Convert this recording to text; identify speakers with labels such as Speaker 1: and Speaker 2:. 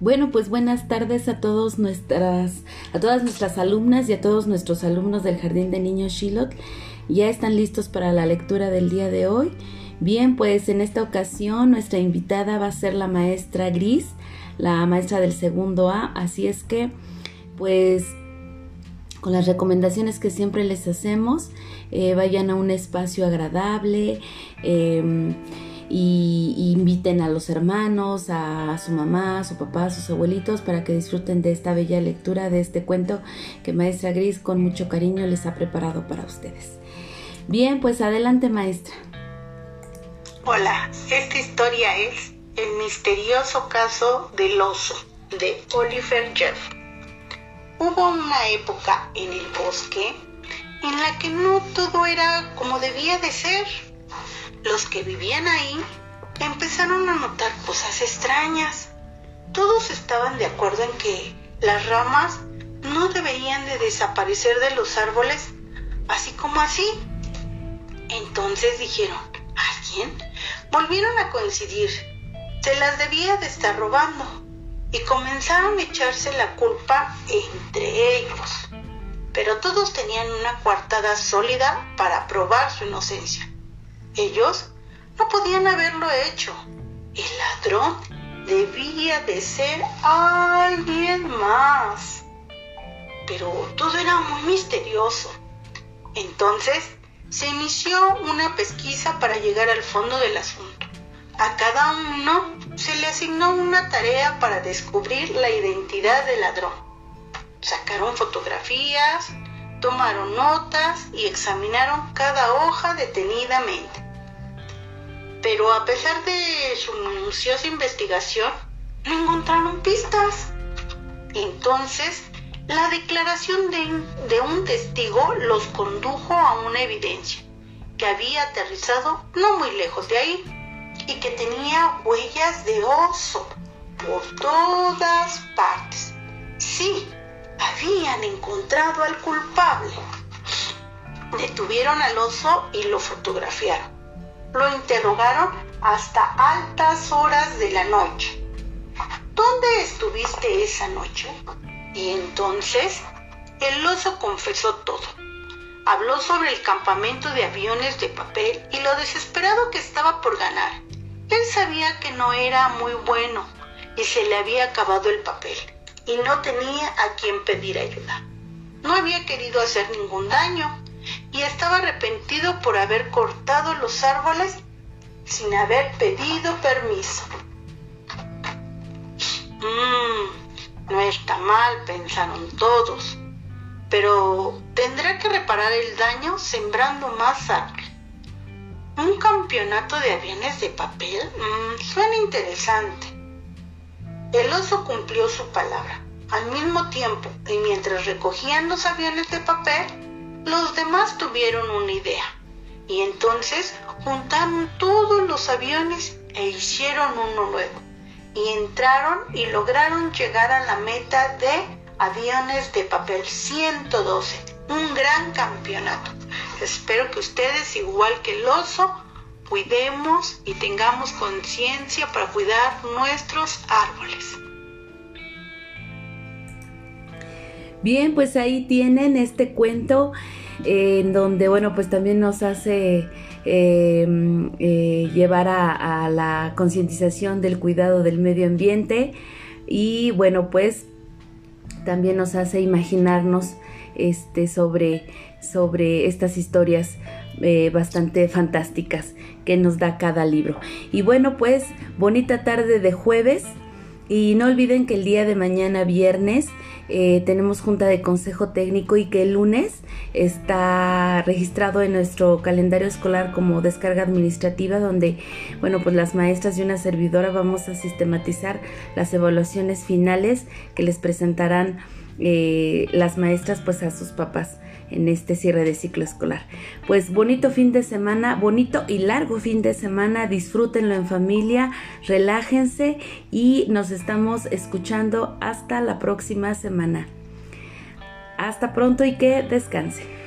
Speaker 1: Bueno, pues buenas tardes a todos nuestras, a todas nuestras alumnas y a todos nuestros alumnos del Jardín de Niños Shilot. Ya están listos para la lectura del día de hoy. Bien, pues en esta ocasión nuestra invitada va a ser la maestra Gris, la maestra del segundo A, así es que pues con las recomendaciones que siempre les hacemos, eh, vayan a un espacio agradable. Eh, y, inviten a los hermanos, a, su mamá, a su papá, a sus abuelitos para que disfruten de esta bella lectura de este cuento que Maestra Gris con mucho cariño les ha preparado para ustedes. Bien, pues adelante maestra.
Speaker 2: Hola, esta historia es El misterioso caso del oso de Oliver Jeff. Hubo una época en el bosque en la que no todo era como debía de ser los que vivían ahí empezaron a notar cosas extrañas. Todos estaban de acuerdo en que las ramas no deberían de desaparecer de los árboles así como así. Entonces dijeron, ¿alguien? Volvieron a coincidir. Se las debía de estar robando y comenzaron a echarse la culpa entre ellos. Pero todos tenían una coartada sólida para probar su inocencia. Ellos no podían haberlo hecho. El ladrón debía de ser alguien más. Pero todo era muy misterioso. Entonces se inició una pesquisa para llegar al fondo del asunto. A cada uno se le asignó una tarea para descubrir la identidad del ladrón. Sacaron fotografías, tomaron notas y examinaron cada hoja detenidamente. Pero a pesar de su minuciosa investigación, no encontraron pistas. Entonces, la declaración de, de, un testigo los condujo a una evidencia, que había aterrizado no muy lejos de ahí y que tenía huellas de oso por todas partes. Encontrado al culpable. Detuvieron al oso y lo fotografiaron. Lo interrogaron hasta altas horas de la noche. ¿Dónde estuviste esa noche? Y entonces el oso confesó todo. Habló sobre el campamento de aviones de papel y lo desesperado que estaba por ganar. Él sabía que no era muy bueno y se le había acabado el papel y no tenía a quien pedir ayuda. No había querido hacer ningún daño y estaba arrepentido por haber cortado los árboles sin haber pedido permiso. Mmm, no está mal, pensaron todos, pero tendrá que reparar el daño sembrando más árboles. Un campeonato de aviones de papel mmm, suena interesante. El oso cumplió su palabra. Al mismo tiempo, y mientras recogían los aviones de papel, los demás tuvieron una idea. Y entonces juntaron todos los aviones e hicieron uno nuevo. Y entraron y lograron llegar a la meta de aviones de papel 112. Un gran campeonato. Espero que ustedes, igual que el oso, cuidemos y tengamos conciencia para cuidar nuestros árboles.
Speaker 1: Bien, pues ahí tienen este cuento eh, en donde, bueno, pues también nos hace em, eh, llevar a, a la concientización del cuidado del medio ambiente y, bueno, pues también nos hace imaginarnos este, sobre, sobre estas historias eh, bastante fantásticas que nos da cada libro. Y bueno, pues bonita tarde de jueves. Y no olviden que el día de mañana, viernes, eh, tenemos junta de consejo técnico y que el lunes está registrado en nuestro calendario escolar como descarga administrativa donde, bueno, pues las maestras y una servidora vamos a sistematizar las evaluaciones finales que les presentarán eh, las maestras pues a sus papás en este cierre de ciclo escolar. Pues bonito fin de semana, bonito y largo fin de semana, disfrútenlo en familia, relájense y nos estamos escuchando hasta la próxima semana. Hasta pronto y que descanse.